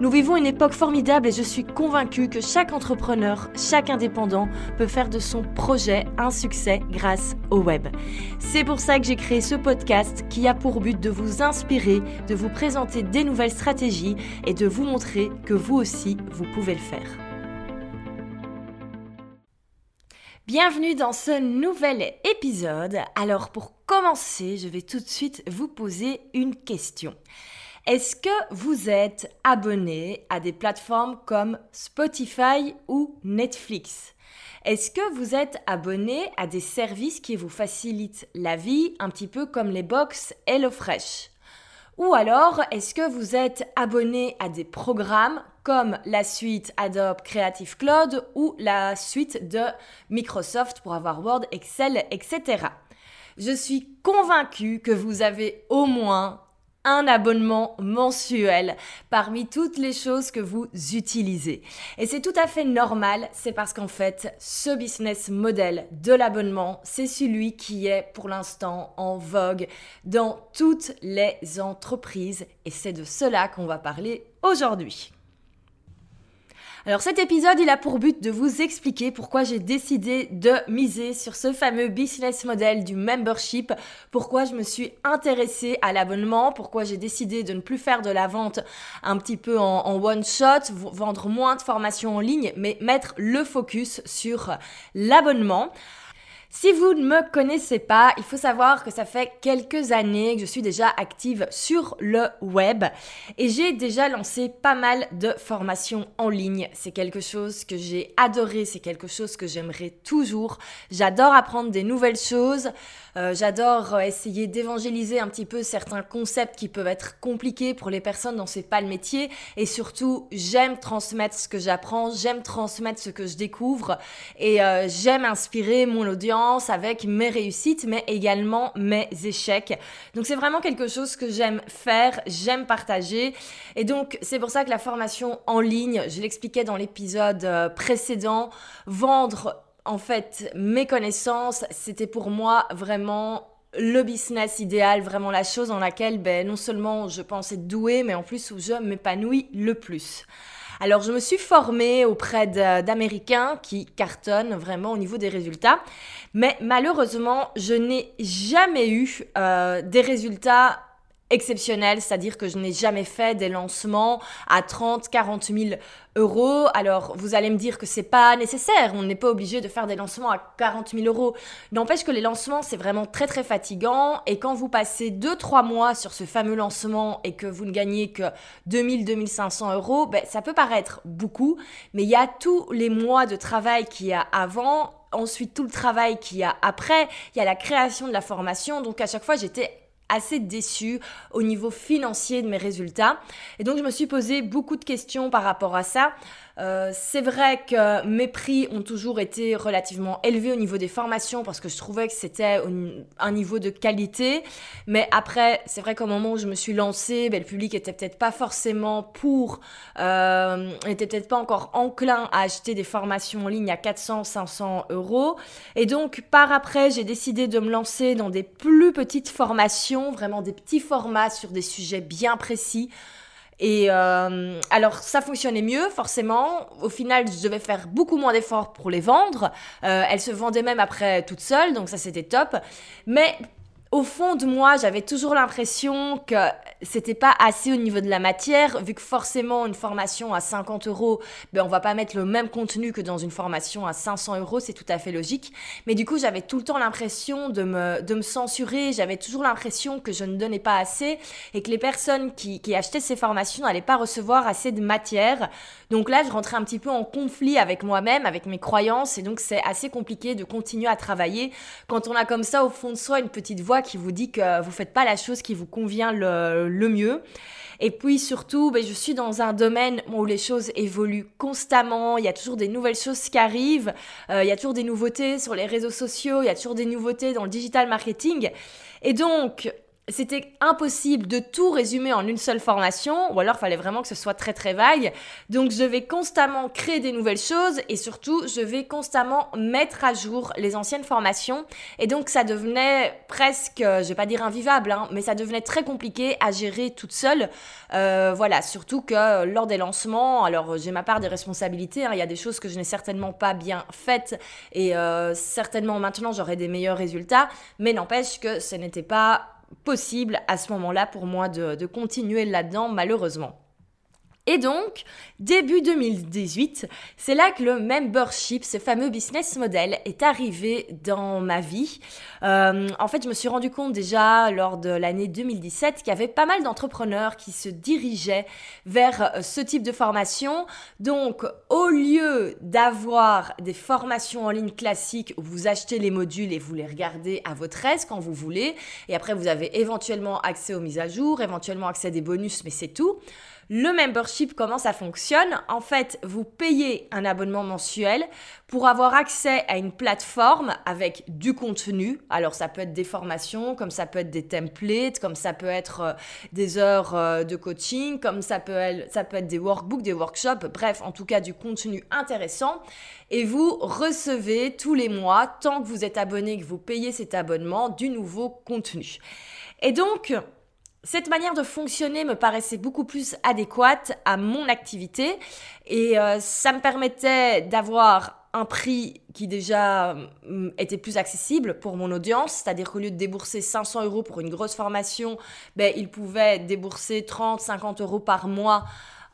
Nous vivons une époque formidable et je suis convaincue que chaque entrepreneur, chaque indépendant peut faire de son projet un succès grâce au web. C'est pour ça que j'ai créé ce podcast qui a pour but de vous inspirer, de vous présenter des nouvelles stratégies et de vous montrer que vous aussi, vous pouvez le faire. Bienvenue dans ce nouvel épisode. Alors pour commencer, je vais tout de suite vous poser une question. Est-ce que vous êtes abonné à des plateformes comme Spotify ou Netflix? Est-ce que vous êtes abonné à des services qui vous facilitent la vie, un petit peu comme les box HelloFresh? Ou alors, est-ce que vous êtes abonné à des programmes comme la suite Adobe Creative Cloud ou la suite de Microsoft pour avoir Word, Excel, etc. Je suis convaincue que vous avez au moins un abonnement mensuel parmi toutes les choses que vous utilisez. Et c'est tout à fait normal, c'est parce qu'en fait, ce business model de l'abonnement, c'est celui qui est pour l'instant en vogue dans toutes les entreprises et c'est de cela qu'on va parler aujourd'hui. Alors cet épisode, il a pour but de vous expliquer pourquoi j'ai décidé de miser sur ce fameux business model du membership, pourquoi je me suis intéressée à l'abonnement, pourquoi j'ai décidé de ne plus faire de la vente un petit peu en, en one shot, vendre moins de formations en ligne, mais mettre le focus sur l'abonnement. Si vous ne me connaissez pas, il faut savoir que ça fait quelques années que je suis déjà active sur le web et j'ai déjà lancé pas mal de formations en ligne. C'est quelque chose que j'ai adoré, c'est quelque chose que j'aimerais toujours. J'adore apprendre des nouvelles choses. Euh, j'adore euh, essayer d'évangéliser un petit peu certains concepts qui peuvent être compliqués pour les personnes dont c'est pas le métier. Et surtout, j'aime transmettre ce que j'apprends, j'aime transmettre ce que je découvre et euh, j'aime inspirer mon audience avec mes réussites, mais également mes échecs. Donc c'est vraiment quelque chose que j'aime faire, j'aime partager. Et donc c'est pour ça que la formation en ligne, je l'expliquais dans l'épisode précédent, vendre en fait, mes connaissances, c'était pour moi vraiment le business idéal, vraiment la chose dans laquelle ben, non seulement je être douée, mais en plus où je m'épanouis le plus. Alors je me suis formée auprès d'Américains qui cartonnent vraiment au niveau des résultats, mais malheureusement je n'ai jamais eu euh, des résultats exceptionnel, c'est-à-dire que je n'ai jamais fait des lancements à 30, 40 000 euros. Alors, vous allez me dire que c'est pas nécessaire, on n'est pas obligé de faire des lancements à 40 000 euros. N'empêche que les lancements, c'est vraiment très très fatigant et quand vous passez 2-3 mois sur ce fameux lancement et que vous ne gagnez que 2000, 2500 euros, ben, ça peut paraître beaucoup, mais il y a tous les mois de travail qu'il y a avant ensuite tout le travail qu'il y a après, il y a la création de la formation. Donc à chaque fois, j'étais assez déçue au niveau financier de mes résultats. Et donc je me suis posé beaucoup de questions par rapport à ça. Euh, c'est vrai que mes prix ont toujours été relativement élevés au niveau des formations parce que je trouvais que c'était un niveau de qualité. Mais après, c'est vrai qu'au moment où je me suis lancée, ben, le public était peut-être pas forcément pour, euh, n'était peut-être pas encore enclin à acheter des formations en ligne à 400, 500 euros. Et donc, par après, j'ai décidé de me lancer dans des plus petites formations, vraiment des petits formats sur des sujets bien précis. Et euh, alors ça fonctionnait mieux, forcément. Au final, je devais faire beaucoup moins d'efforts pour les vendre. Euh, elles se vendaient même après toutes seules, donc ça c'était top. Mais au fond de moi, j'avais toujours l'impression que c'était pas assez au niveau de la matière, vu que forcément une formation à 50 euros, ben on va pas mettre le même contenu que dans une formation à 500 euros, c'est tout à fait logique. Mais du coup, j'avais tout le temps l'impression de me, de me censurer, j'avais toujours l'impression que je ne donnais pas assez et que les personnes qui, qui achetaient ces formations n'allaient pas recevoir assez de matière. Donc là, je rentrais un petit peu en conflit avec moi-même, avec mes croyances, et donc c'est assez compliqué de continuer à travailler quand on a comme ça au fond de soi une petite voix qui vous dit que vous faites pas la chose qui vous convient le, mieux. Et puis surtout, ben, je suis dans un domaine où les choses évoluent constamment, il y a toujours des nouvelles choses qui arrivent, euh, il y a toujours des nouveautés sur les réseaux sociaux, il y a toujours des nouveautés dans le digital marketing. Et donc, c'était impossible de tout résumer en une seule formation, ou alors fallait vraiment que ce soit très très vague. Donc je vais constamment créer des nouvelles choses et surtout je vais constamment mettre à jour les anciennes formations. Et donc ça devenait presque, je vais pas dire invivable, hein, mais ça devenait très compliqué à gérer toute seule. Euh, voilà, surtout que lors des lancements, alors j'ai ma part des responsabilités, hein, il y a des choses que je n'ai certainement pas bien faites et euh, certainement maintenant j'aurai des meilleurs résultats, mais n'empêche que ce n'était pas possible à ce moment-là pour moi de, continuer là-dedans, malheureusement. Et donc, début 2018, c'est là que le membership, ce fameux business model, est arrivé dans ma vie. Euh, en fait, je me suis rendu compte déjà lors de l'année 2017 qu'il y avait pas mal d'entrepreneurs qui se dirigeaient vers euh, ce type de formation. Donc, au lieu d'avoir des formations en ligne classiques où vous achetez les modules et vous les regardez à votre aise quand vous voulez, et après vous avez éventuellement accès aux mises à jour, éventuellement accès à des bonus, mais c'est tout. Le membership, comment ça fonctionne En fait, vous payez un abonnement mensuel pour avoir accès à une plateforme avec du contenu. Alors ça peut être des formations, comme ça peut être des templates, comme ça peut être euh, des heures euh, de coaching, comme ça peut, être, ça peut être des workbooks, des workshops, bref, en tout cas du contenu intéressant. Et vous recevez tous les mois, tant que vous êtes abonné, que vous payez cet abonnement, du nouveau contenu. Et donc, cette manière de fonctionner me paraissait beaucoup plus adéquate à mon activité et euh, ça me permettait d'avoir un prix qui déjà mm, était plus accessible pour mon audience, c'est-à-dire qu'au lieu de débourser 500 euros pour une grosse formation, ben, ils pouvaient débourser 30, 50 euros par mois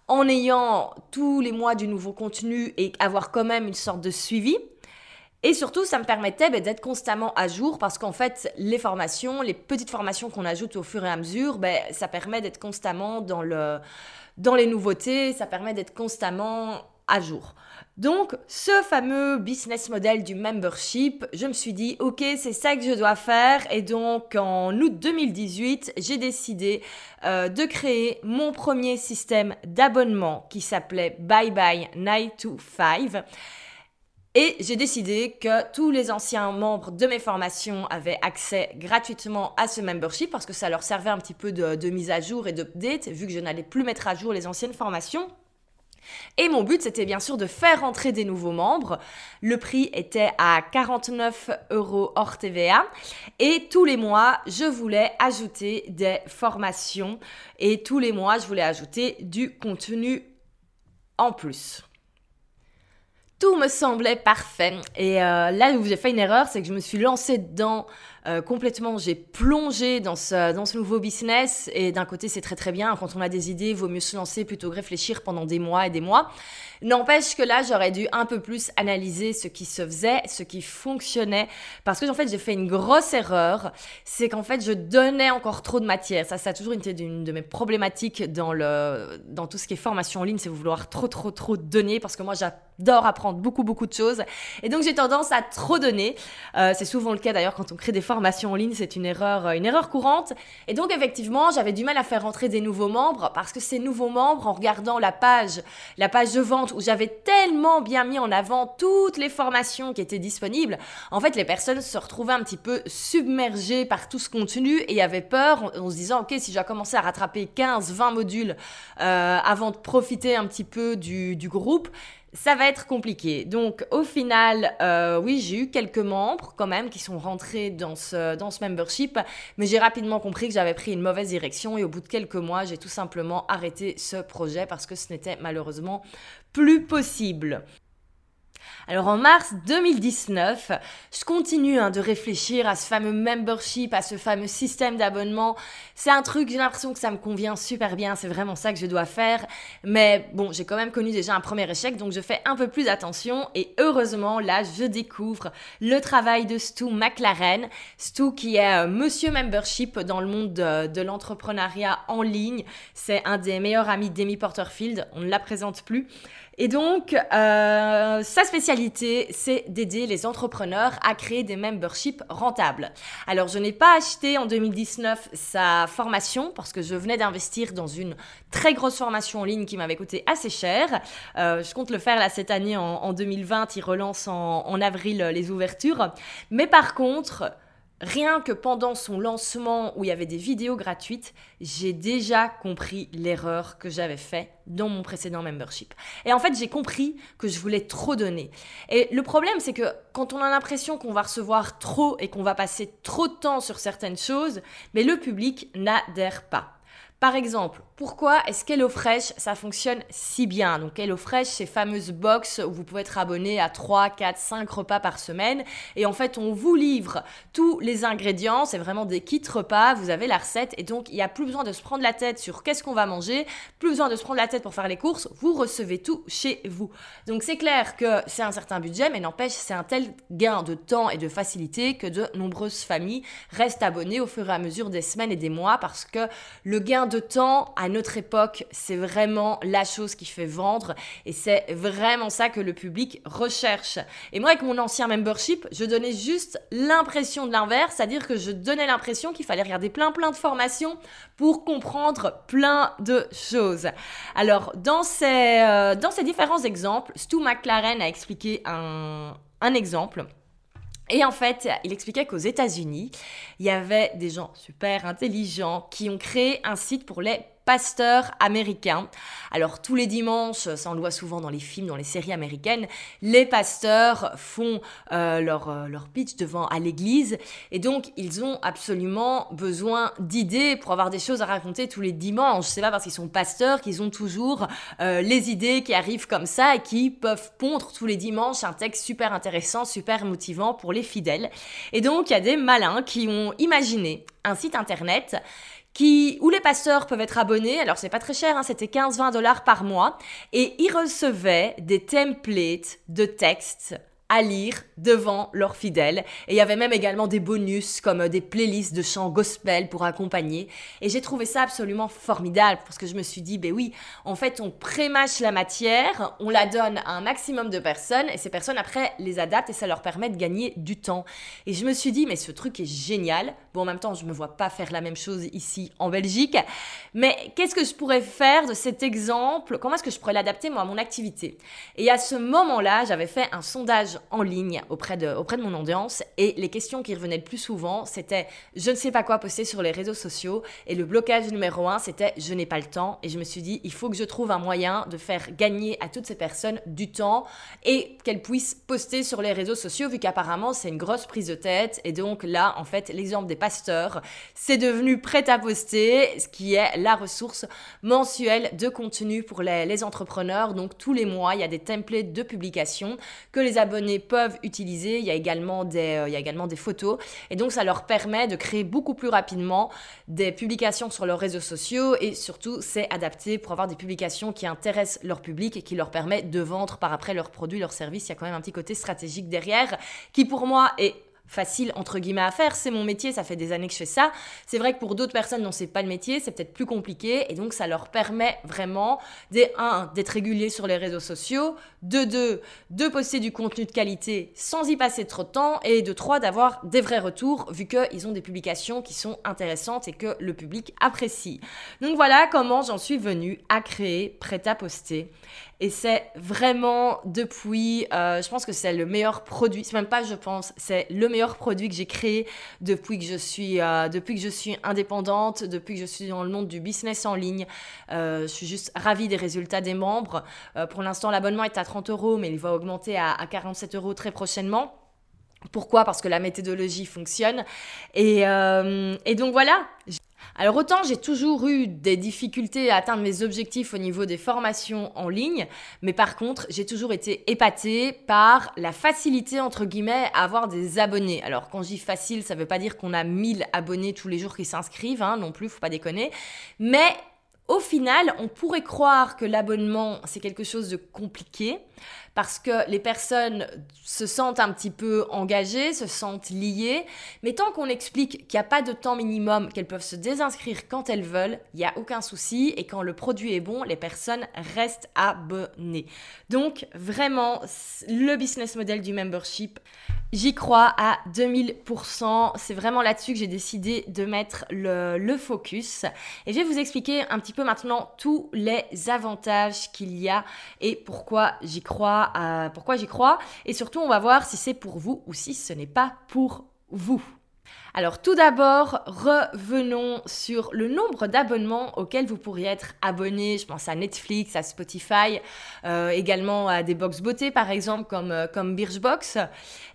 en ayant tous les mois du nouveau contenu et avoir quand même une sorte de suivi. Et surtout, ça me permettait ben, d'être constamment à jour parce qu'en fait, les formations, les petites formations qu'on ajoute au fur et à mesure, ben, ça permet d'être constamment dans, le, dans les nouveautés, ça permet d'être constamment à jour. Donc, ce fameux business model du membership, je me suis dit, ok, c'est ça que je dois faire. Et donc, en août 2018, j'ai décidé euh, de créer mon premier système d'abonnement qui s'appelait Bye Bye 9 to 5. Et j'ai décidé que tous les anciens membres de mes formations avaient accès gratuitement à ce membership parce que ça leur servait un petit peu de, mise à jour et d'update vu que je n'allais plus mettre à jour les anciennes formations. Et mon but, c'était bien sûr de faire entrer des nouveaux membres. Le prix était à 49 euros hors TVA. Et tous les mois, je voulais ajouter des formations. Et tous les mois, je voulais ajouter du contenu en plus tout me semblait parfait. Et euh, là où j'ai fait une erreur, c'est que je me suis lancée dedans euh, complètement. J'ai plongé dans ce, dans ce nouveau business. Et d'un côté, c'est très très bien. Quand on a des idées, vaut mieux se lancer plutôt que réfléchir pendant des mois et des mois. N'empêche que là, j'aurais dû un peu plus analyser ce qui se faisait, ce qui fonctionnait. Parce que, en fait, j'ai fait une grosse erreur. C'est qu'en fait, je donnais encore trop de matière. Ça, ça a toujours été une de mes problématiques dans, le, dans tout ce qui est formation en ligne. C'est vouloir trop, trop, trop donner. Parce que moi, j'adore apprendre beaucoup, beaucoup de choses. Et donc, j'ai tendance à trop donner. Euh, c'est souvent le cas d'ailleurs quand on crée des formations en ligne. C'est une erreur, euh, une erreur courante. Et donc, effectivement, j'avais du mal à faire rentrer des nouveaux membres. Parce que ces nouveaux membres, en regardant la page, la page de vente, où j'avais tellement bien mis en avant toutes les formations qui étaient disponibles, en fait, les personnes se retrouvaient un petit peu submergées par tout ce contenu et avaient peur en, se disant, OK, si je dois commencer à rattraper 15, 20 modules euh, avant de profiter un petit peu du groupe, ça va être compliqué. Donc au final, euh, oui, j'ai eu quelques membres quand même qui sont rentrés dans ce, dans ce membership, mais j'ai rapidement compris que j'avais pris une mauvaise direction et au bout de quelques mois, j'ai tout simplement arrêté ce projet parce que ce n'était malheureusement plus possible. Alors en mars 2019, je continue hein, de réfléchir à ce fameux membership, à ce fameux système d'abonnement. C'est un truc, j'ai l'impression que ça me convient super bien, c'est vraiment ça que je dois faire. Mais bon, j'ai quand même connu déjà un premier échec, donc je fais un peu plus attention. Et heureusement, là, je découvre le travail de Stu McLaren. Stu qui est euh, monsieur membership dans le monde de, de l'entrepreneuriat en ligne. C'est un des meilleurs amis d'Amy Porterfield, on ne la présente plus. Et donc, euh, sa spécialité, c'est d'aider les entrepreneurs à créer des memberships rentables. Alors, je n'ai pas acheté en 2019 sa formation parce que je venais d'investir dans une très grosse formation en ligne qui m'avait coûté assez cher. Euh, je compte le faire là cette année en, 2020. Il relance en, en avril les ouvertures. Mais par contre, rien que pendant son lancement où il y avait des vidéos gratuites, j'ai déjà compris l'erreur que j'avais fait dans mon précédent membership. Et en fait, j'ai compris que je voulais trop donner. Et le problème, c'est que quand on a l'impression qu'on va recevoir trop et qu'on va passer trop de temps sur certaines choses, mais le public n'adhère pas. Par exemple, pourquoi est-ce HelloFresh, ça fonctionne si bien? Donc HelloFresh, ces fameuses box où vous pouvez être abonné à 3, 4, 5 repas par semaine. Et en fait, on vous livre tous les ingrédients. C'est vraiment des kits repas. Vous avez la recette. Et donc, il n'y a plus besoin de se prendre la tête sur qu'est-ce qu'on va manger. Plus besoin de se prendre la tête pour faire les courses. Vous recevez tout chez vous. Donc, c'est clair que c'est un certain budget, mais n'empêche, c'est un tel gain de temps et de facilité que de nombreuses familles restent abonnées au fur et à mesure des semaines et des mois parce que le gain de temps à notre époque, c'est vraiment la chose qui fait vendre et c'est vraiment ça que le public recherche. Et moi, avec mon ancien membership, je donnais juste l'impression de l'inverse, c'est-à-dire que je donnais l'impression qu'il fallait regarder plein plein de formations pour comprendre plein de choses. Alors, dans ces, euh, dans ces différents exemples, Stu McLaren a expliqué un, un exemple. Et en fait, il expliquait qu'aux États-Unis, il y avait des gens super intelligents qui ont créé un site pour les pasteur américain. Alors tous les dimanches, ça on le voit souvent dans les films, dans les séries américaines, les pasteurs font euh, leur, euh, leur pitch devant à l'église et donc ils ont absolument besoin d'idées pour avoir des choses à raconter tous les dimanches. C'est pas parce qu'ils sont pasteurs qu'ils ont toujours euh, les idées qui arrivent comme ça et qui peuvent pondre tous les dimanches un texte super intéressant, super motivant pour les fidèles. Et donc il y a des malins qui ont imaginé un site internet qui, où les pasteurs peuvent être abonnés. Alors, c'est pas très cher, hein, c'était 15-20 dollars par mois. Et ils recevaient des templates de textes à lire devant leurs fidèles. Et il y avait même également des bonus comme des playlists de chants gospel pour accompagner. Et j'ai trouvé ça absolument formidable parce que je me suis dit, ben oui, en fait, on prémâche la matière, on la donne à un maximum de personnes et ces personnes après les adaptent et ça leur permet de gagner du temps. Et je me suis dit, mais ce truc est génial. Bon, en même temps, je me vois pas faire la même chose ici en Belgique. Mais qu'est-ce que je pourrais faire de cet exemple? Comment est-ce que je pourrais l'adapter moi à mon activité? Et à ce moment-là, j'avais fait un sondage en ligne auprès de, auprès de mon audience et les questions qui revenaient le plus souvent, c'était je ne sais pas quoi poster sur les réseaux sociaux et le blocage numéro un, c'était je n'ai pas le temps et je me suis dit il faut que je trouve un moyen de faire gagner à toutes ces personnes du temps et qu'elles puissent poster sur les réseaux sociaux vu qu'apparemment c'est une grosse prise de tête et donc là en fait l'exemple des pasteurs c'est devenu prêt à poster ce qui est la ressource mensuelle de contenu pour les, les entrepreneurs donc tous les mois il y a des templates de publication que les abonnés peuvent utiliser. Il y, a également des, euh, il y a également des photos. Et donc, ça leur permet de créer beaucoup plus rapidement des publications sur leurs réseaux sociaux. Et surtout, c'est adapté pour avoir des publications qui intéressent leur public et qui leur permettent de vendre par après leurs produits, leurs services. Il y a quand même un petit côté stratégique derrière qui, pour moi, est facile entre guillemets à faire, c'est mon métier, ça fait des années que je fais ça. C'est vrai que pour d'autres personnes dont c'est pas le métier, c'est peut-être plus compliqué et donc ça leur permet vraiment de un d'être régulier sur les réseaux sociaux, de deux de poster du contenu de qualité sans y passer trop de temps et de trois d'avoir des vrais retours vu qu'ils ont des publications qui sont intéressantes et que le public apprécie. Donc voilà comment j'en suis venue à créer Prêt à poster et c'est vraiment depuis, euh, je pense que c'est le meilleur produit, c'est même pas je pense, c'est le meilleur produit que j'ai créé depuis que je suis, euh, depuis que je suis indépendante, depuis que je suis dans le monde du business en ligne. Euh, je suis juste ravie des résultats des membres. pour l'instant, l'abonnement est à 30 euros, mais il va augmenter à, à 47 euros très prochainement. Pourquoi? Parce que la méthodologie fonctionne. Et donc voilà, alors autant j'ai toujours eu des difficultés à atteindre mes objectifs au niveau des formations en ligne, mais par contre j'ai toujours été épatée par la facilité entre guillemets à avoir des abonnés. Alors quand je dis facile, ça veut pas dire qu'on a 1000 abonnés tous les jours qui s'inscrivent, hein, non plus, faut pas déconner, mais au final, on pourrait croire que l'abonnement, c'est quelque chose de compliqué parce que les personnes se sentent un petit peu engagées, se sentent liées, mais tant qu'on explique qu'il n'y a pas de temps minimum, qu'elles peuvent se désinscrire quand elles veulent, il n'y a aucun souci et quand le produit est bon, les personnes restent abonnées. Donc vraiment, le business model du membership, J'y crois à 2000%. C'est vraiment là-dessus que j'ai décidé de mettre le, focus. Et je vais vous expliquer un petit peu maintenant tous les avantages qu'il y a et pourquoi j'y crois, pourquoi j'y crois. Et surtout, on va voir si c'est pour vous ou si ce n'est pas pour vous. Alors tout d'abord, revenons sur le nombre d'abonnements auxquels vous pourriez être abonné. Je pense à Netflix, à Spotify, euh, également à des box beauté par exemple comme, euh, comme Birchbox.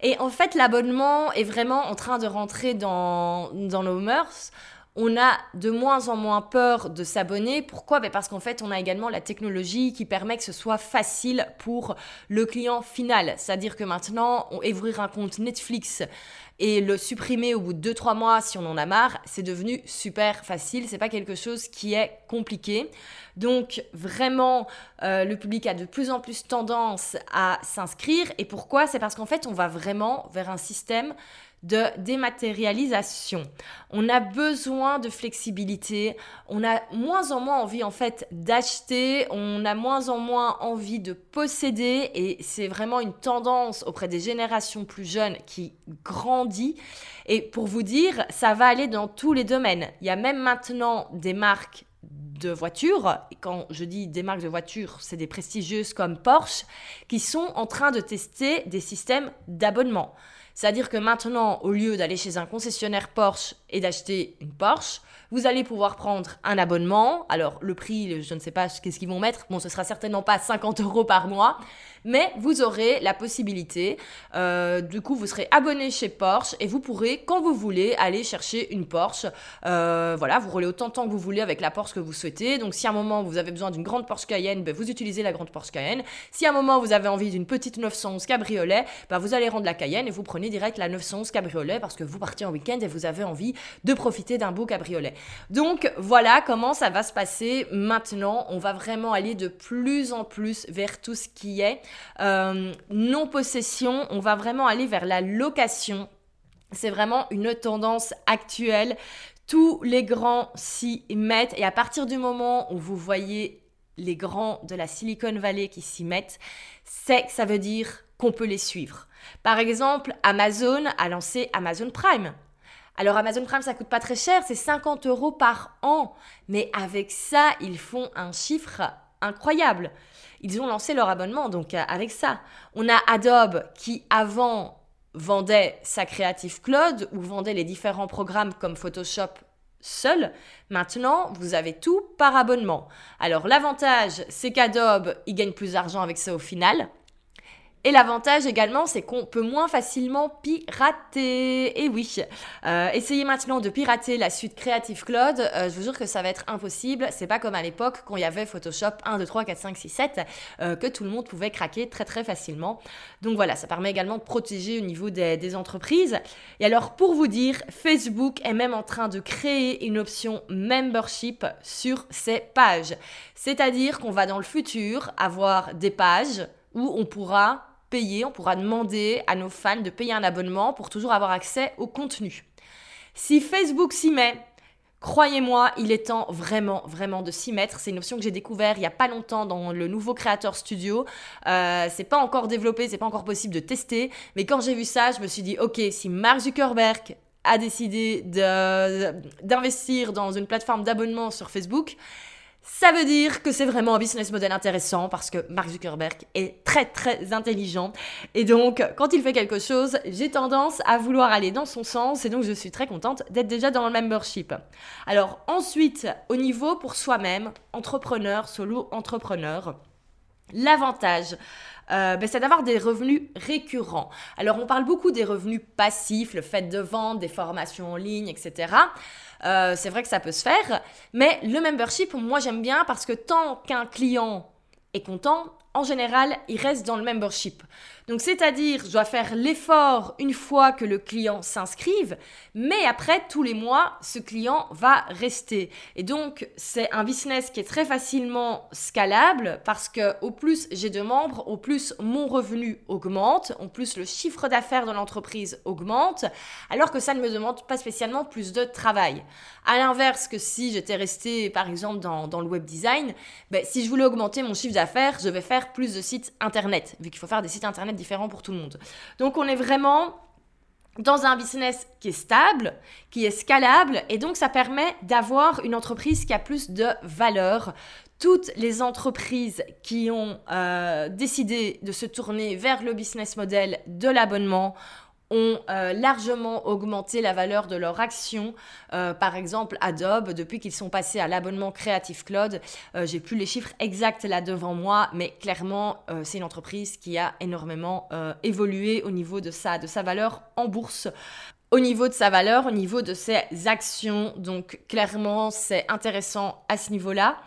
Et en fait, l'abonnement est vraiment en train de rentrer dans, dans nos mœurs on a de moins en moins peur de s'abonner. Pourquoi? Ben Parce qu'en fait, on a également la technologie qui permet que ce soit facile pour le client final. C'est-à-dire que maintenant, ouvrir un compte Netflix et le supprimer au bout de 2-3 mois si on en a marre, c'est devenu super facile. C'est pas quelque chose qui est compliqué. Donc vraiment, euh, le public a de plus en plus tendance à s'inscrire. Et pourquoi? C'est parce qu'en fait, on va vraiment vers un système de dématérialisation. On a besoin de flexibilité, on a moins en moins envie en fait d'acheter, on a moins en moins envie de posséder et c'est vraiment une tendance auprès des générations plus jeunes qui grandit. Et pour vous dire, ça va aller dans tous les domaines. Il y a même maintenant des marques de voitures, et quand je dis des marques de voitures, c'est des prestigieuses comme Porsche, qui sont en train de tester des systèmes d'abonnement. C'est-à-dire que maintenant, au lieu d'aller chez un concessionnaire Porsche et d'acheter une Porsche, vous allez pouvoir prendre un abonnement. Alors, le prix, je ne sais pas qu'est-ce qu'ils vont mettre. Bon, ce sera certainement pas 50 euros par mois, mais vous aurez la possibilité. Euh, du coup, vous serez abonné chez Porsche et vous pourrez, quand vous voulez, aller chercher une Porsche. Euh, voilà, vous roulez autant de temps que vous voulez avec la Porsche que vous souhaitez. Donc, si à un moment vous avez besoin d'une grande Porsche Cayenne, ben, vous utilisez la grande Porsche Cayenne. Si à un moment vous avez envie d'une petite 911 cabriolet, ben, vous allez rendre la Cayenne et vous prenez direct la 911 cabriolet parce que vous partez en week-end et vous avez envie de profiter d'un beau cabriolet. Donc, voilà comment ça va se passer maintenant. On va vraiment aller de plus en plus vers tout ce qui est euh, non-possession, on va vraiment aller vers la location. C'est vraiment une tendance actuelle. Tous les grands s'y mettent et à partir du moment où vous voyez les grands de la Silicon Valley qui s'y mettent, c'est que ça veut dire qu'on peut les suivre. Par exemple, Amazon a lancé Amazon Prime. Alors Amazon Prime, ça coûte pas très cher, c'est 50 euros par an. Mais avec ça, ils font un chiffre incroyable ils ont lancé leur abonnement. Donc euh, avec ça, on a Adobe qui avant vendait sa Creative Cloud ou vendait les différents programmes comme Photoshop seul. Maintenant, vous avez tout par abonnement. Alors l'avantage, c'est qu'Adobe, il gagne plus d'argent avec ça au final. Et l'avantage également, c'est qu'on peut moins facilement pirater. Et oui, euh, essayez maintenant de pirater la suite Creative Cloud. Euh, je vous jure que ça va être impossible. C'est pas comme à l'époque quand il y avait Photoshop 1, 2, 3, 4, 5, 6, 7, que tout le monde pouvait craquer très très facilement. Donc voilà, ça permet également de protéger au niveau des, des entreprises. Et alors pour vous dire, Facebook est même en train de créer une option membership sur ses pages. C'est-à-dire qu'on va dans le futur avoir des pages où on pourra payer, on pourra demander à nos fans de payer un abonnement pour toujours avoir accès au contenu. Si Facebook s'y met, Croyez-moi, il est temps vraiment, vraiment de s'y mettre. C'est une option que j'ai découvert il n'y a pas longtemps dans le nouveau Creator Studio. Euh, c'est pas encore développé, c'est pas encore possible de tester. Mais quand j'ai vu ça, je me suis dit, ok, si Mark Zuckerberg a décidé d'investir dans une plateforme d'abonnement sur Facebook, ça veut dire que c'est vraiment un business model intéressant parce que Mark Zuckerberg est très très intelligent et donc quand il fait quelque chose, j'ai tendance à vouloir aller dans son sens et donc je suis très contente d'être déjà dans le membership. Alors ensuite, au niveau pour soi-même, entrepreneur, solo entrepreneur, l'avantage euh, ben, c'est d'avoir des revenus récurrents. Alors on parle beaucoup des revenus passifs, le fait de vendre, des formations en ligne, etc. Euh, c'est vrai que ça peut se faire, mais le membership, moi j'aime bien parce que tant qu'un client est content, en général, il reste dans le membership. Donc, c'est-à-dire, je dois faire l'effort une fois que le client s'inscrive, mais après, tous les mois, ce client va rester. Et donc, c'est un business qui est très facilement scalable parce que au plus j'ai de membres, au plus mon revenu augmente, au plus le chiffre d'affaires de l'entreprise augmente, alors que ça ne me demande pas spécialement plus de travail. À l'inverse que si j'étais resté, par exemple, dans, dans le web design, ben, si je voulais augmenter mon chiffre d'affaires, je vais faire plus de sites internet, vu qu'il faut faire des sites internet différents pour tout le monde. Donc on est vraiment dans un business qui est stable, qui est scalable, et donc ça permet d'avoir une entreprise qui a plus de valeur. Toutes les entreprises qui ont euh, décidé de se tourner vers le business model de l'abonnement ont euh, largement augmenté la valeur de leur action. Euh, par exemple, Adobe, depuis qu'ils sont passés à l'abonnement Creative Cloud, euh, j'ai plus les chiffres exacts là devant moi, mais clairement, c'est une entreprise qui a énormément évolué au niveau de de sa valeur en bourse au niveau de sa valeur, au niveau de ses actions. Donc clairement, c'est intéressant à ce niveau-là.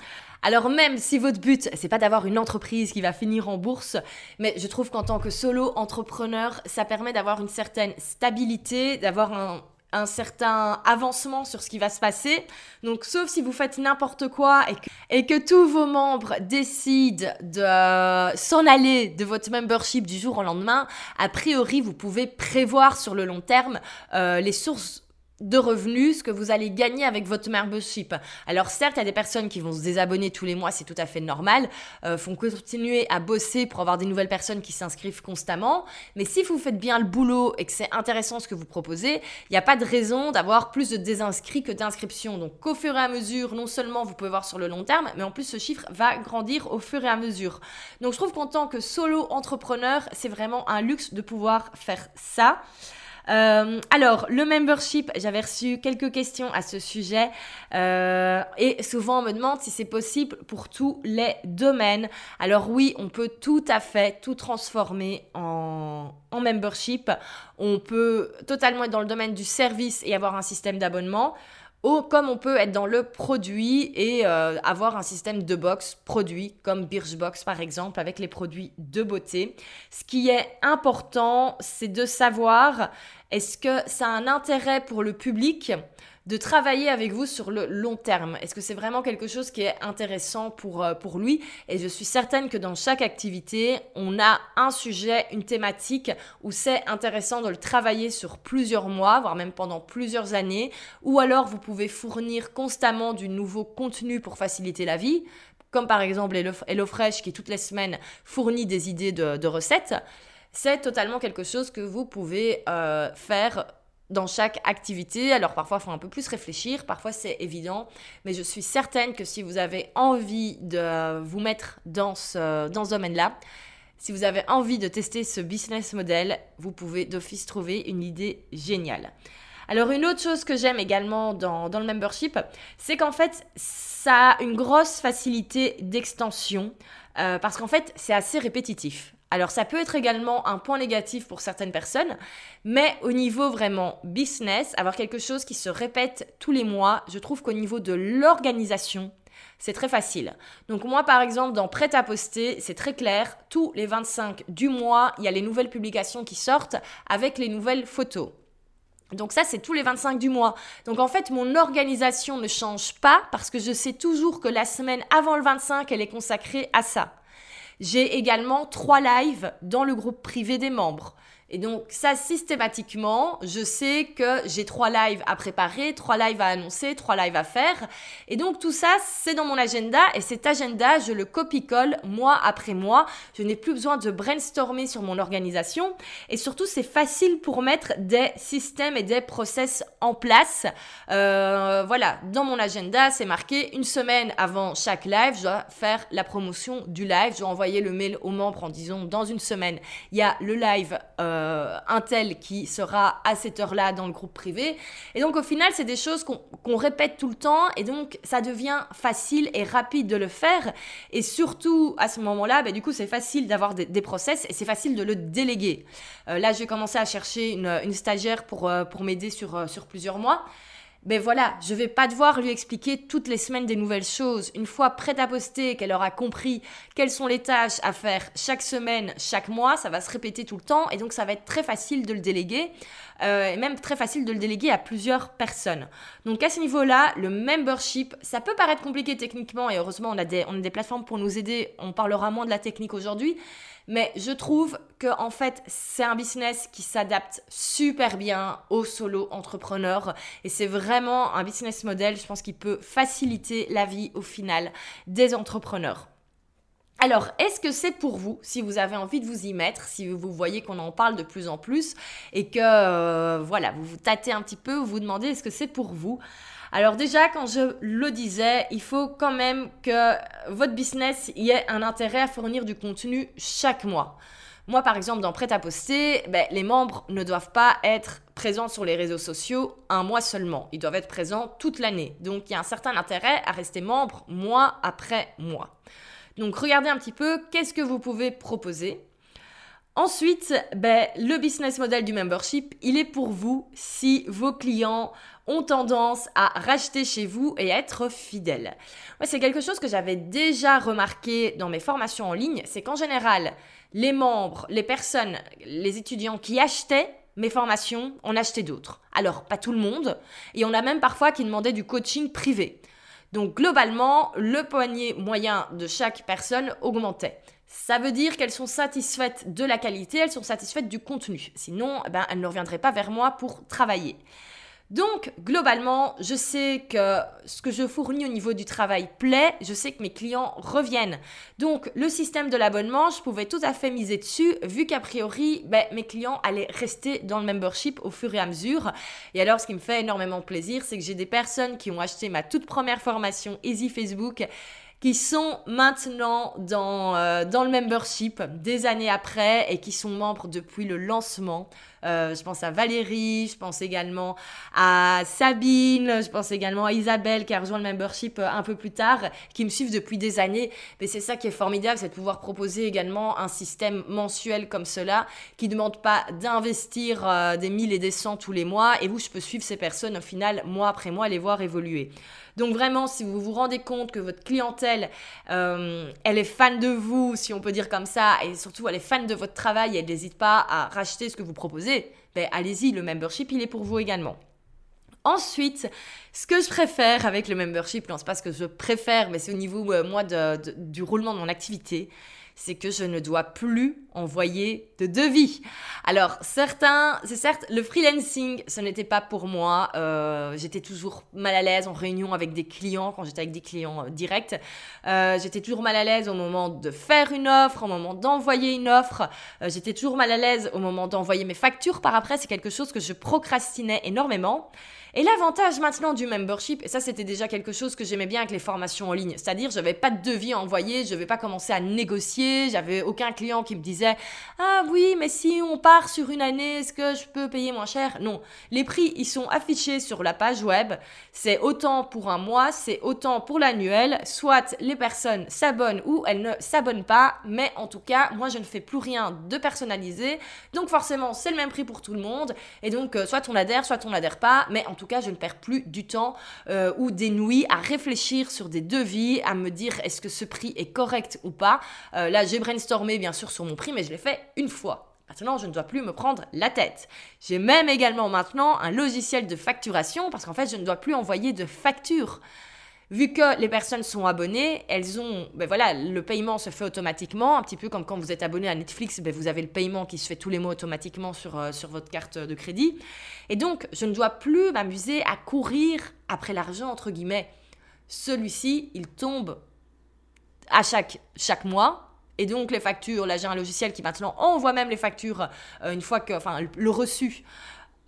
Alors même si votre but, c'est pas d'avoir une entreprise qui va finir en bourse, mais je trouve qu'en tant que solo entrepreneur, ça permet d'avoir une certaine stabilité, d'avoir un, un certain avancement sur ce qui va se passer. Donc, sauf si vous faites n'importe quoi et que, tous vos membres décident de s'en aller de votre membership du jour au lendemain, a priori, vous pouvez prévoir sur le long terme euh, les sources de revenus, ce que vous allez gagner avec votre membership. Alors certes, il y a des personnes qui vont se désabonner tous les mois, c'est tout à fait normal, euh, font continuer à bosser pour avoir des nouvelles personnes qui s'inscrivent constamment, mais si vous faites bien le boulot et que c'est intéressant ce que vous proposez, il n'y a pas de raison d'avoir plus de désinscrits que d'inscriptions. Donc au fur et à mesure, non seulement vous pouvez voir sur le long terme, mais en plus ce chiffre va grandir au fur et à mesure. Donc je trouve qu'en tant que solo entrepreneur, c'est vraiment un luxe de pouvoir faire ça. Euh, alors, le membership, j'avais reçu quelques questions à ce sujet euh, et souvent on me demande si c'est possible pour tous les domaines. Alors oui, on peut tout à fait tout transformer en, membership. On peut totalement être dans le domaine du service et avoir un système d'abonnement comme on peut être dans le produit et euh, avoir un système de box produit comme Birchbox par exemple avec les produits de beauté. Ce qui est important, c'est de savoir est-ce que ça a un intérêt pour le public de travailler avec vous sur le long terme? Est-ce que c'est vraiment quelque chose qui est intéressant pour, euh, pour lui? Et je suis certaine que dans chaque activité, on a un sujet, une thématique où c'est intéressant de le travailler sur plusieurs mois, voire même pendant plusieurs années, ou alors vous pouvez fournir constamment du nouveau contenu pour faciliter la vie comme par exemple HelloFresh qui toutes les semaines fournit des idées de, recettes, c'est totalement quelque chose que vous pouvez euh, faire dans chaque activité. Alors parfois, il faut un peu plus réfléchir, parfois c'est évident, mais je suis certaine que si vous avez envie de vous mettre dans ce, dans ce domaine-là, si vous avez envie de tester ce business model, vous pouvez d'office trouver une idée géniale. Alors une autre chose que j'aime également dans, dans, le membership, c'est qu'en fait, ça a une grosse facilité d'extension, euh, parce qu'en fait, c'est assez répétitif. Alors ça peut être également un point négatif pour certaines personnes, mais au niveau vraiment business, avoir quelque chose qui se répète tous les mois, je trouve qu'au niveau de l'organisation, c'est très facile. Donc moi par exemple dans Prêt à poster, c'est très clair, tous les 25 du mois, il y a les nouvelles publications qui sortent avec les nouvelles photos. Donc ça, c'est tous les 25 du mois. Donc en fait, mon organisation ne change pas parce que je sais toujours que la semaine avant le 25, elle est consacrée à ça. J'ai également trois lives dans le groupe privé des membres. Et donc ça, systématiquement, je sais que j'ai trois lives à préparer, trois lives à annoncer, trois lives à faire. Et donc tout ça, c'est dans mon agenda. Et cet agenda, je le copie-colle mois après mois. Je n'ai plus besoin de brainstormer sur mon organisation. Et surtout, c'est facile pour mettre des systèmes et des process en place. Euh, voilà, dans mon agenda, c'est marqué une semaine avant chaque live, je dois faire la promotion du live. Je dois envoyer le mail aux membres en disant dans une semaine, il y a le live. Euh, euh, un tel qui sera à cette heure-là dans le groupe privé. Et donc au final, c'est des choses qu'on répète tout le temps et donc ça devient facile et rapide de le faire. Et surtout à ce moment-là, bah, du coup, c'est facile d'avoir des, process et c'est facile de le déléguer. Euh, là, j'ai commencé à chercher une, stagiaire pour, euh, pour m'aider sur plusieurs mois ben voilà, je vais pas devoir lui expliquer toutes les semaines des nouvelles choses. Une fois prête à poster, qu'elle aura compris quelles sont les tâches à faire chaque semaine, chaque mois, ça va se répéter tout le temps et donc ça va être très facile de le déléguer euh, et même très facile de le déléguer à plusieurs personnes. Donc à ce niveau-là, le membership, ça peut paraître compliqué techniquement et heureusement on a on a des plateformes pour nous aider. On parlera moins de la technique aujourd'hui, mais je trouve que en fait, c'est un business qui s'adapte super bien aux solo entrepreneurs et c'est vraiment un business model, je pense, qui peut faciliter la vie au final des entrepreneurs. Alors, est-ce que c'est pour vous, si vous avez envie de vous y mettre, si vous voyez qu'on en parle de plus en plus et que, euh, voilà, vous vous tâtez un petit peu, vous vous demandez est-ce que c'est pour vous? Alors déjà, quand je le disais, il faut quand même que votre business y ait un intérêt à fournir du contenu chaque mois. Moi, par exemple, dans Prêt à poster, ben, les membres ne doivent pas être présents sur les réseaux sociaux un mois seulement. Ils doivent être présents toute l'année. Donc, il y a un certain intérêt à rester membre mois après mois. Donc, regardez un petit peu qu'est-ce que vous pouvez proposer. Ensuite, ben, le business model du membership, il est pour vous si vos clients ont tendance à racheter chez vous et être fidèles. c'est quelque chose que j'avais déjà remarqué dans mes formations en ligne, c'est qu'en général, les membres, les personnes, les étudiants qui achetaient mes formations en achetaient d'autres. Alors, pas tout le monde, et on a même parfois qui demandaient du coaching privé. Donc globalement, le poignet moyen de chaque personne augmentait. Ça veut dire qu'elles sont satisfaites de la qualité, elles sont satisfaites du contenu. Sinon, eh ben, elles ne reviendraient pas vers moi pour travailler. Donc, globalement, je sais que ce que je fournis au niveau du travail plaît, je sais que mes clients reviennent. Donc, le système de l'abonnement, je pouvais tout à fait miser dessus, vu qu'a priori, ben, mes clients allaient rester dans le membership au fur et à mesure. Et alors, ce qui me fait énormément plaisir, c'est que j'ai des personnes qui ont acheté ma toute première formation Easy Facebook qui sont maintenant dans, euh, dans le membership des années après et qui sont membres depuis le lancement. Euh, je pense à Valérie, je pense également à Sabine, je pense également à Isabelle qui a rejoint le membership euh, un peu plus tard, qui me suivent depuis des années. Mais c'est ça qui est formidable, c'est de pouvoir proposer également un système mensuel comme cela, qui ne demande pas d'investir des 1000 et des 100 tous les mois, et où je peux suivre ces personnes au final, mois après mois, les voir évoluer. Donc vraiment, si vous vous rendez compte que votre clientèle, euh, elle est fan de vous, si on peut dire comme ça, et surtout elle est fan de votre travail, elle n'hésite pas à racheter ce que vous proposez, ben allez-y, le membership, il est pour vous également. Ensuite, ce que je préfère avec le membership, non, c'est pas ce que je préfère, mais c'est au niveau, euh, moi, du roulement de mon activité, c'est que je ne dois plus envoyer de devis. Alors, certains, c'est certes, le freelancing, ce n'était pas pour moi. Euh, j'étais toujours mal à l'aise en réunion avec des clients, quand j'étais avec des clients euh, directs. Euh, j'étais toujours mal à l'aise au moment de faire une offre, au moment d'envoyer une offre. j'étais toujours mal à l'aise au moment d'envoyer mes factures par après. C'est quelque chose que je procrastinais énormément. Et l'avantage maintenant du membership, et ça c'était déjà quelque chose que j'aimais bien avec les formations en ligne, c'est-à-dire je n'avais pas de devis à envoyer, je vais pas commencer à négocier, j'avais aucun client qui me disait ah oui mais si on part sur une année, est-ce que je peux payer moins cher? Non, les prix ils sont affichés sur la page web, c'est autant pour un mois, c'est autant pour l'annuel, soit les personnes s'abonnent ou elles ne s'abonnent pas, mais en tout cas moi je ne fais plus rien de personnalisé, donc forcément c'est le même prix pour tout le monde, et donc euh, soit on adhère, soit on n'adhère pas, mais en tout je ne perds plus du temps euh, ou des nuits à réfléchir sur des devis, à me dire est-ce que ce prix est correct ou pas. Euh, là, j'ai brainstormé bien sûr sur mon prix, mais je l'ai fait une fois. Maintenant, je ne dois plus me prendre la tête. J'ai même également maintenant un logiciel de facturation parce qu'en fait, je ne dois plus envoyer de facture vu que les personnes sont abonnées, elles ont, ben voilà, le paiement se fait automatiquement, un petit peu comme quand vous êtes abonné à Netflix, ben vous avez le paiement qui se fait tous les mois automatiquement sur, euh, sur votre carte de crédit. Et donc, je ne dois plus m'amuser à courir après l'argent, entre guillemets. Celui-ci, il tombe à chaque, chaque mois. Et donc les factures, là j'ai un logiciel qui maintenant envoie même les factures euh, une fois que, enfin le reçu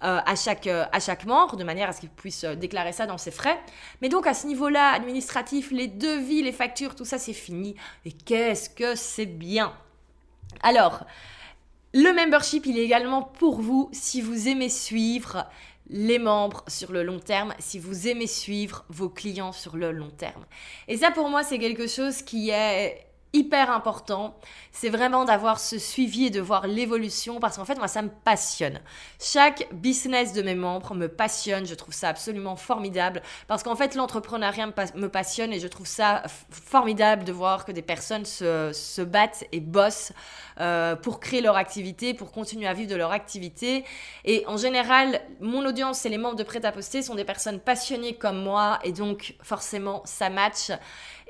à, chaque, euh, à chaque membre, de manière à ce qu'il puisse euh, déclarer ça dans ses frais. Mais donc à ce niveau-là, administratif, les devis, les factures, tout ça, c'est fini. Et qu'est-ce que c'est bien Alors, le membership, il est également pour vous si vous aimez suivre les membres sur le long terme, si vous aimez suivre vos clients sur le long terme. Et ça, pour moi, c'est quelque chose qui est hyper important, c'est vraiment d'avoir ce suivi et de voir l'évolution parce qu'en fait, moi, ça me passionne. Chaque business de mes membres me passionne, je trouve ça absolument formidable parce qu'en fait, l'entrepreneuriat me passionne et je trouve ça formidable de voir que des personnes se, battent et bossent euh, pour créer leur activité, pour continuer à vivre de leur activité. Et en général, mon audience et les membres de Prêt à Poster sont des personnes passionnées comme moi et donc forcément, ça match.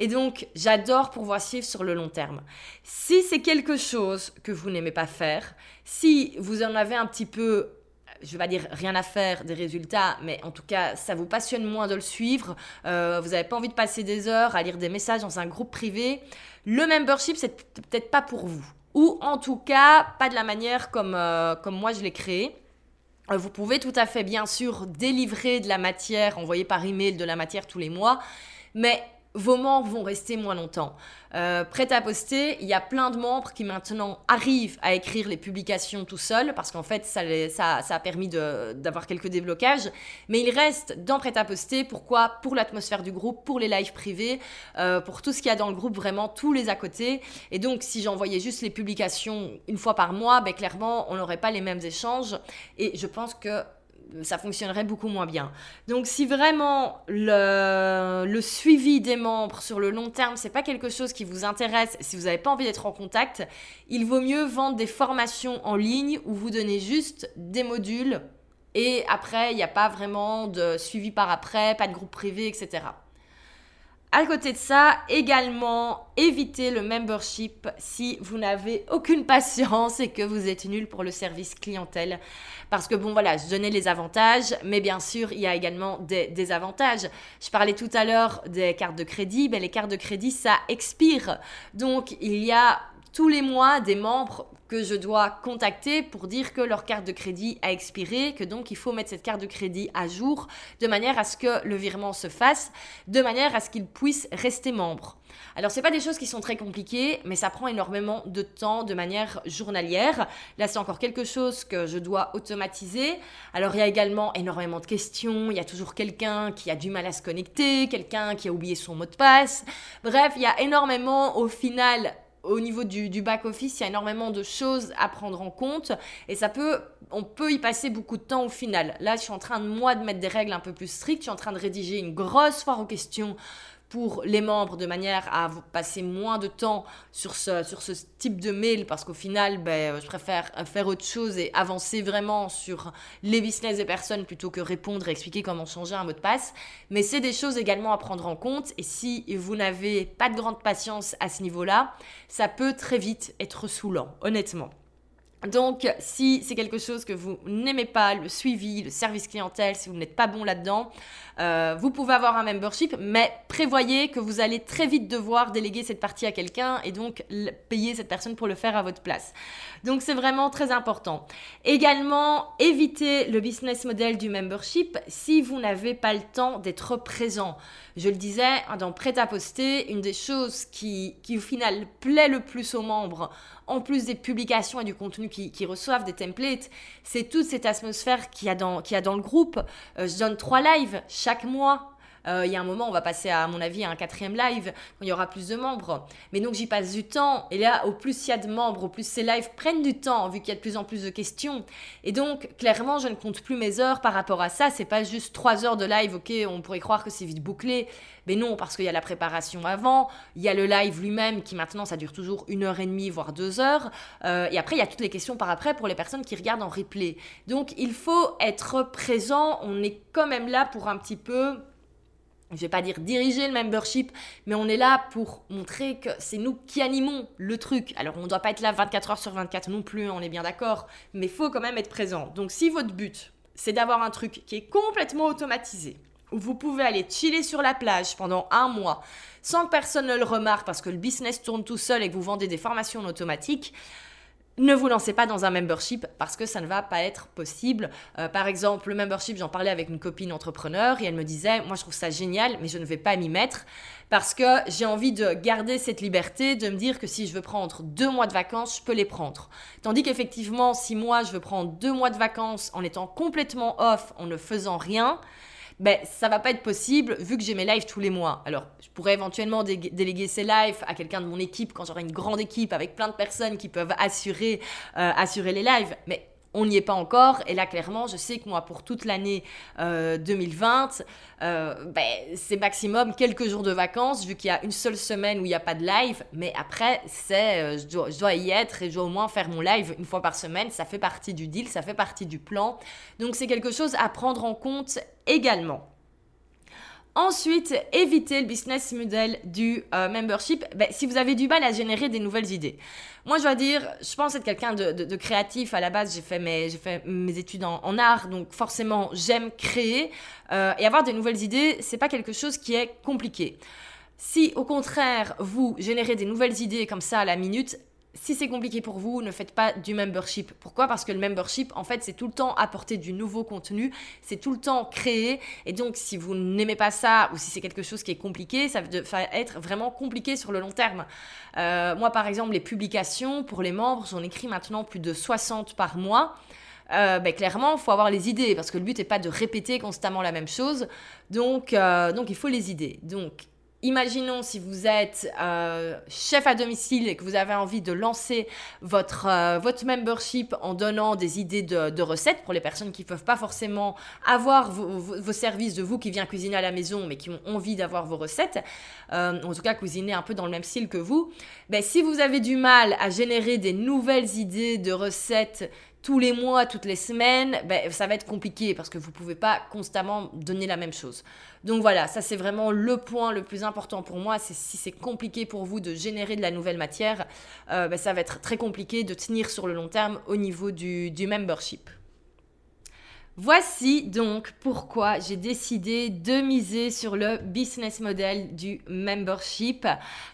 Et donc, j'adore pouvoir suivre sur le long terme. Si c'est quelque chose que vous n'aimez pas faire, si vous en avez un petit peu je vais pas dire rien à faire des résultats, mais en tout cas, ça vous passionne moins de le suivre. Euh, vous n'avez pas envie de passer des heures à lire des messages dans un groupe privé. Le membership, c'est peut-être pas pour vous. Ou en tout cas, pas de la manière comme, euh, comme moi je l'ai créé. Euh, vous pouvez tout à fait, bien sûr, délivrer de la matière, envoyer par email de la matière tous les mois. Mais vos membres vont rester moins longtemps. Euh, prêt à poster, il y a plein de membres qui maintenant arrivent à écrire les publications tout seuls parce qu'en fait ça, a permis d'avoir quelques déblocages, mais ils restent dans prêt à poster. Pourquoi? Pour l'atmosphère du groupe, pour les lives privés, euh, pour tout ce qu'il y a dans le groupe, vraiment tous les à côté. Et donc si j'envoyais juste les publications une fois par mois, ben, clairement on n'aurait pas les mêmes échanges. Et je pense que ça fonctionnerait beaucoup moins bien. Donc si vraiment le, suivi des membres sur le long terme, c'est pas quelque chose qui vous intéresse, si vous n'avez pas envie d'être en contact, il vaut mieux vendre des formations en ligne où vous donnez juste des modules et après il n'y a pas vraiment de suivi par après, pas de groupe privé, etc. À côté de ça, également, évitez le membership si vous n'avez aucune patience et que vous êtes nul pour le service clientèle. Parce que bon, voilà, je donnais les avantages, mais bien sûr, il y a également des désavantages. Je parlais tout à l'heure des cartes de crédit. Ben, les cartes de crédit, ça expire. Donc, il y a tous les mois des membres que je dois contacter pour dire que leur carte de crédit a expiré, que donc il faut mettre cette carte de crédit à jour de manière à ce que le virement se fasse, de manière à ce qu'ils puissent rester membres. Alors c'est pas des choses qui sont très compliquées, mais ça prend énormément de temps de manière journalière. Là c'est encore quelque chose que je dois automatiser. Alors il y a également énormément de questions, il y a toujours quelqu'un qui a du mal à se connecter, quelqu'un qui a oublié son mot de passe. Bref, il y a énormément au final au niveau du, back-office, il y a énormément de choses à prendre en compte et ça peut, on peut y passer beaucoup de temps au final. Là, je suis en train moi, de mettre des règles un peu plus strictes. Je suis en train de rédiger une grosse foire aux questions pour les membres de manière à passer moins de temps sur ce, sur ce type de mail parce qu'au final, ben, je préfère faire autre chose et avancer vraiment sur les business des personnes plutôt que répondre et expliquer comment changer un mot de passe. Mais c'est des choses également à prendre en compte et si vous n'avez pas de grande patience à ce niveau-là, ça peut très vite être saoulant, honnêtement. Donc, si c'est quelque chose que vous n'aimez pas, le suivi, le service clientèle, si vous n'êtes pas bon là-dedans, euh, vous pouvez avoir un membership, mais prévoyez que vous allez très vite devoir déléguer cette partie à quelqu'un et donc payer cette personne pour le faire à votre place. Donc, c'est vraiment très important. Également, évitez le business model du membership si vous n'avez pas le temps d'être présent. Je le disais, dans Prêt à poster, une des choses qui au final plaît le plus aux membres en plus des publications et du contenu qui, reçoivent, des templates, c'est toute cette atmosphère qu'il y, a dans, le groupe. Euh, je donne trois lives chaque mois. Euh, il y a un moment, on va passer à, mon avis à un quatrième live quand il y aura plus de membres. Mais donc j'y passe du temps. Et là, au plus il y a de membres, au plus ces lives prennent du temps, vu qu'il y a de plus en plus de questions. Et donc, clairement, je ne compte plus mes heures par rapport à ça. C'est pas juste trois heures de live, ok, on pourrait croire que c'est vite bouclé. Mais non, parce qu'il y a la préparation avant, il y a le live lui-même qui maintenant, ça dure toujours une heure et demie, voire deux heures. Euh, et après, il y a toutes les questions par après pour les personnes qui regardent en replay. Donc, il faut être présent. On est quand même là pour un petit peu je vais pas dire diriger le membership, mais on est là pour montrer que c'est nous qui animons le truc. Alors on ne doit pas être là 24 heures sur 24 non plus, on est bien d'accord, mais faut quand même être présent. Donc si votre but, c'est d'avoir un truc qui est complètement automatisé, où vous pouvez aller chiller sur la plage pendant un mois sans que personne ne le remarque parce que le business tourne tout seul et que vous vendez des formations en automatique, ne vous lancez pas dans un membership parce que ça ne va pas être possible. Euh, par exemple, le membership, j'en parlais avec une copine entrepreneur et elle me disait, moi je trouve ça génial, mais je ne vais pas m'y mettre parce que j'ai envie de garder cette liberté, de me dire que si je veux prendre deux mois de vacances, je peux les prendre. Tandis qu'effectivement, si moi je veux prendre deux mois de vacances en étant complètement off, en ne faisant rien, ben, ça va pas être possible vu que j'ai mes lives tous les mois. Alors, je pourrais éventuellement déléguer ces lives à quelqu'un de mon équipe quand j'aurai une grande équipe avec plein de personnes qui peuvent assurer, euh, assurer les lives. Mais on n'y est pas encore. Et là, clairement, je sais que moi, pour toute l'année 2020, euh, euh, ben, c'est maximum quelques jours de vacances, vu qu'il y a une seule semaine où il n'y a pas de live. Mais après, c'est, euh, je, dois, je, dois, y être et je dois au moins faire mon live une fois par semaine. Ça fait partie du deal, ça fait partie du plan. Donc, c'est quelque chose à prendre en compte également. Ensuite, éviter le business model du euh, membership ben, si vous avez du mal à générer des nouvelles idées. Moi, je dois dire, je pense être quelqu'un de, créatif à la base. J'ai fait mes, fait mes études en, art, donc forcément, j'aime créer. Euh, et avoir des nouvelles idées, c'est pas quelque chose qui est compliqué. Si au contraire, vous générez des nouvelles idées comme ça à la minute, si c'est compliqué pour vous, ne faites pas du membership. Pourquoi? Parce que le membership, en fait, c'est tout le temps apporter du nouveau contenu, c'est tout le temps créer. Et donc, si vous n'aimez pas ça ou si c'est quelque chose qui est compliqué, ça va être vraiment compliqué sur le long terme. Euh, moi, par exemple, les publications pour les membres, j'en écris maintenant plus de 60 par mois. Euh, ben, clairement, il faut avoir les idées parce que le but n'est pas de répéter constamment la même chose. Donc, euh, donc il faut les idées. Donc, Imaginons si vous êtes euh, chef à domicile et que vous avez envie de lancer votre, euh, membership en donnant des idées de, recettes pour les personnes qui ne peuvent pas forcément avoir vos, services de vous qui vient cuisiner à la maison mais qui ont envie d'avoir vos recettes, euh, en tout cas cuisiner un peu dans le même style que vous. Ben, si vous avez du mal à générer des nouvelles idées de recettes tous les mois, toutes les semaines, ben, ça va être compliqué parce que vous ne pouvez pas constamment donner la même chose. Donc voilà, ça c'est vraiment le point le plus important pour moi. C'est si c'est compliqué pour vous de générer de la nouvelle matière, euh, ben, ça va être très compliqué de tenir sur le long terme au niveau du membership. Voici donc pourquoi j'ai décidé de miser sur le business model du membership.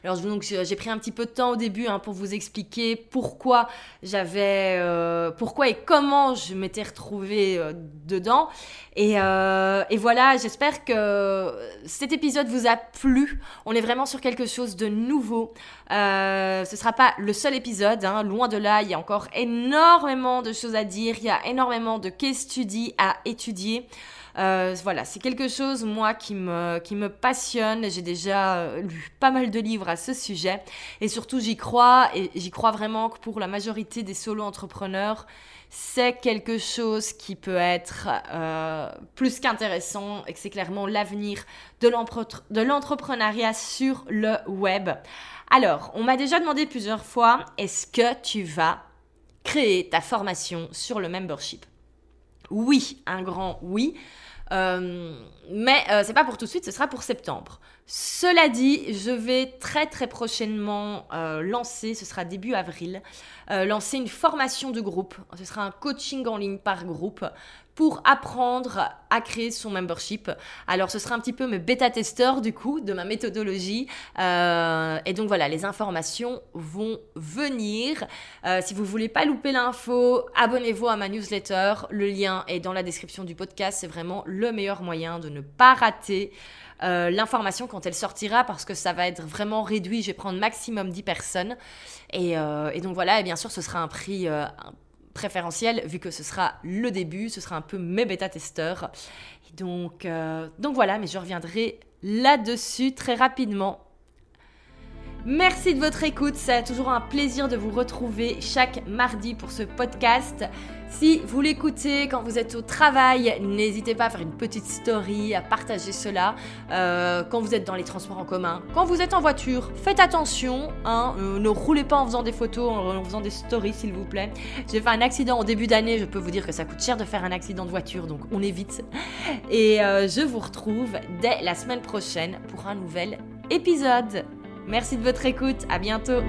Alors j'ai pris un petit peu de temps au début hein, pour vous expliquer pourquoi j'avais, euh, pourquoi et comment je m'étais retrouvée euh, dedans. Et, euh, et voilà, j'espère que cet épisode vous a plu. On est vraiment sur quelque chose de nouveau. ce sera pas le seul épisode, hein, loin de là. Il y a encore énormément de choses à dire. Il y a énormément de questions à étudier. Euh, voilà, c'est quelque chose, moi, qui me, qui me passionne. J'ai déjà euh, lu pas mal de livres à ce sujet. Et surtout, j'y crois. Et j'y crois vraiment que pour la majorité des solo-entrepreneurs, c'est quelque chose qui peut être euh, plus qu'intéressant et que c'est clairement l'avenir de l'entrepreneuriat sur le web. Alors, on m'a déjà demandé plusieurs fois, est-ce que tu vas créer ta formation sur le membership? Oui, un grand oui. Euh, mais euh, c'est pas pour tout de suite, ce sera pour septembre. Cela dit, je vais très très prochainement euh, lancer, ce sera début avril, lancer une formation de groupe. Ce sera un coaching en ligne par groupe pour apprendre à créer son membership. Alors ce sera un petit peu mes bêta-testeurs du coup de ma méthodologie. Euh, et donc voilà, les informations vont venir. Euh, si vous voulez pas louper l'info, abonnez-vous à ma newsletter. Le lien est dans la description du podcast. C'est vraiment le meilleur moyen de ne pas rater. Euh, l'information quand elle sortira parce que ça va être vraiment réduit. Je vais prendre maximum 10 personnes. Et, et donc voilà, et bien sûr, ce sera un prix, préférentiel vu que ce sera le début, ce sera un peu mes bêta-testeurs. Donc, euh, donc voilà, mais je reviendrai là-dessus très rapidement. Merci de votre écoute, c'est toujours un plaisir de vous retrouver chaque mardi pour ce podcast. Si vous l'écoutez quand vous êtes au travail, n'hésitez pas à faire une petite story, à partager cela. Euh, quand vous êtes dans les transports en commun, quand vous êtes en voiture, faites attention. Hein, euh, ne roulez pas en faisant des photos, en, faisant des stories, s'il vous plaît. J'ai fait un accident au début d'année. Je peux vous dire que ça coûte cher de faire un accident de voiture, donc on évite. Et euh, je vous retrouve dès la semaine prochaine pour un nouvel épisode. Merci de votre écoute. À bientôt.